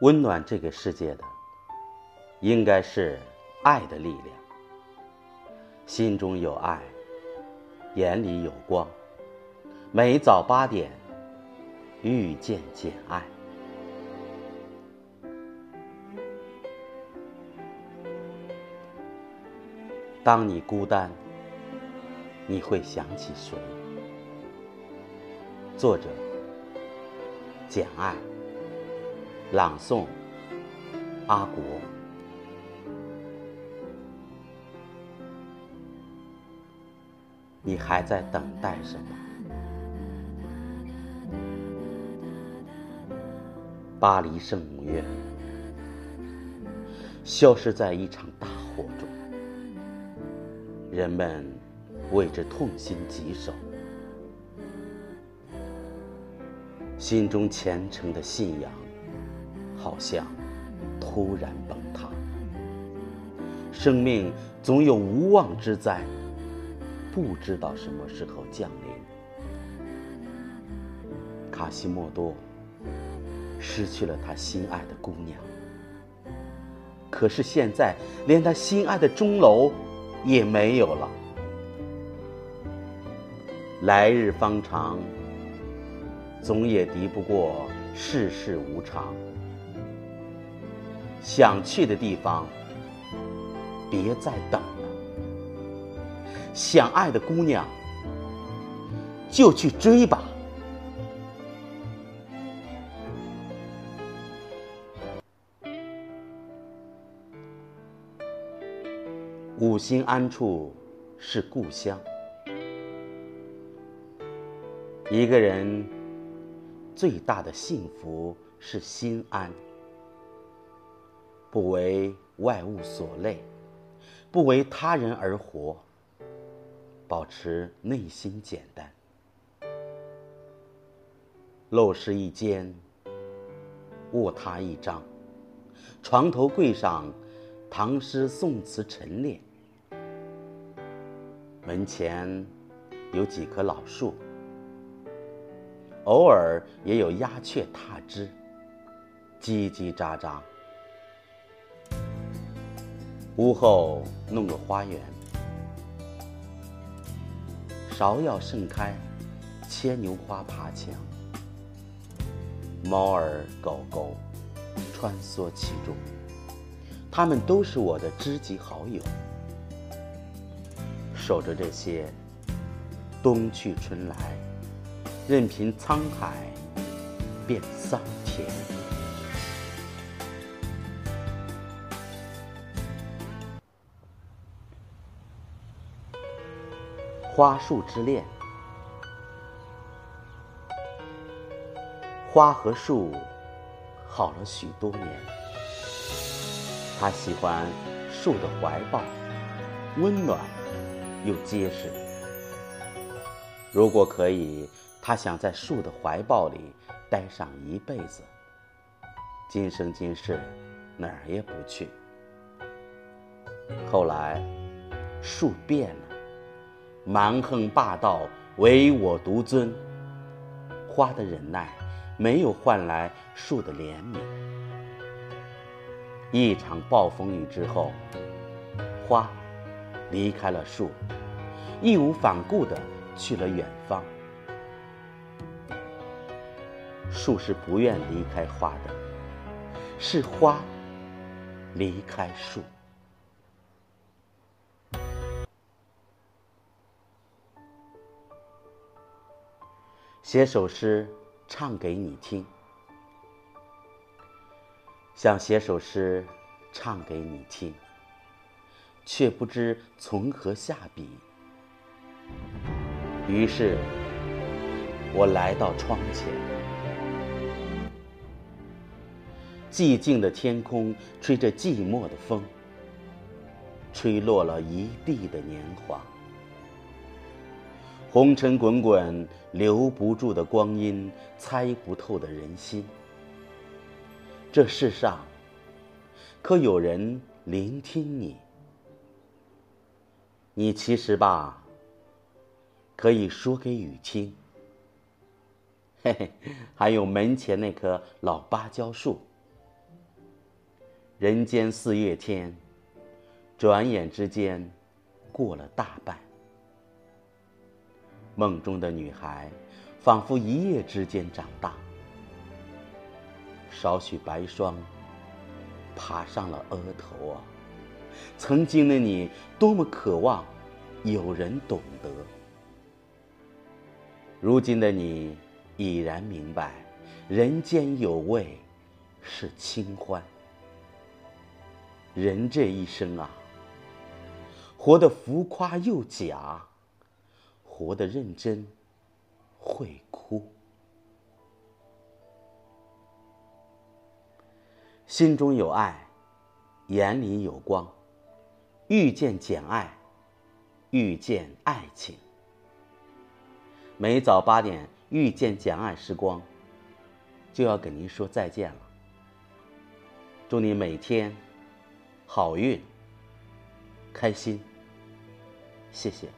温暖这个世界的，应该是爱的力量。心中有爱，眼里有光。每早八点，遇见简爱。当你孤单，你会想起谁？作者：简爱，朗诵：阿国。你还在等待什么？巴黎圣母院消失在一场大火中，人们为之痛心疾首，心中虔诚的信仰好像突然崩塌。生命总有无妄之灾，不知道什么时候降临。卡西莫多。失去了他心爱的姑娘，可是现在连他心爱的钟楼也没有了。来日方长，总也敌不过世事无常。想去的地方，别再等了。想爱的姑娘，就去追吧。五心安处是故乡。一个人最大的幸福是心安，不为外物所累，不为他人而活，保持内心简单。陋室一间，卧榻一张，床头柜上唐诗宋词陈列。门前有几棵老树，偶尔也有鸦雀踏枝，叽叽喳喳。屋后弄个花园，芍药盛开，牵牛花爬墙，猫儿狗狗穿梭其中，它们都是我的知己好友。守着这些，冬去春来，任凭沧海变桑田。花树之恋，花和树好了许多年，他喜欢树的怀抱，温暖。又结实。如果可以，他想在树的怀抱里待上一辈子，今生今世哪儿也不去。后来，树变了，蛮横霸道，唯我独尊。花的忍耐没有换来树的怜悯。一场暴风雨之后，花。离开了树，义无反顾的去了远方。树是不愿离开花的，是花离开树。写首诗唱给你听，想写首诗唱给你听。却不知从何下笔，于是，我来到窗前。寂静的天空吹着寂寞的风，吹落了一地的年华。红尘滚滚，留不住的光阴，猜不透的人心。这世上，可有人聆听你？你其实吧，可以说给雨听。嘿嘿，还有门前那棵老芭蕉树，人间四月天，转眼之间过了大半。梦中的女孩，仿佛一夜之间长大。少许白霜，爬上了额头啊！曾经的你，多么渴望有人懂得。如今的你，已然明白，人间有味是清欢。人这一生啊，活得浮夸又假，活得认真会哭。心中有爱，眼里有光。遇见简爱，遇见爱情。每早八点遇见简爱时光，就要跟您说再见了。祝你每天。好运，开心，谢谢。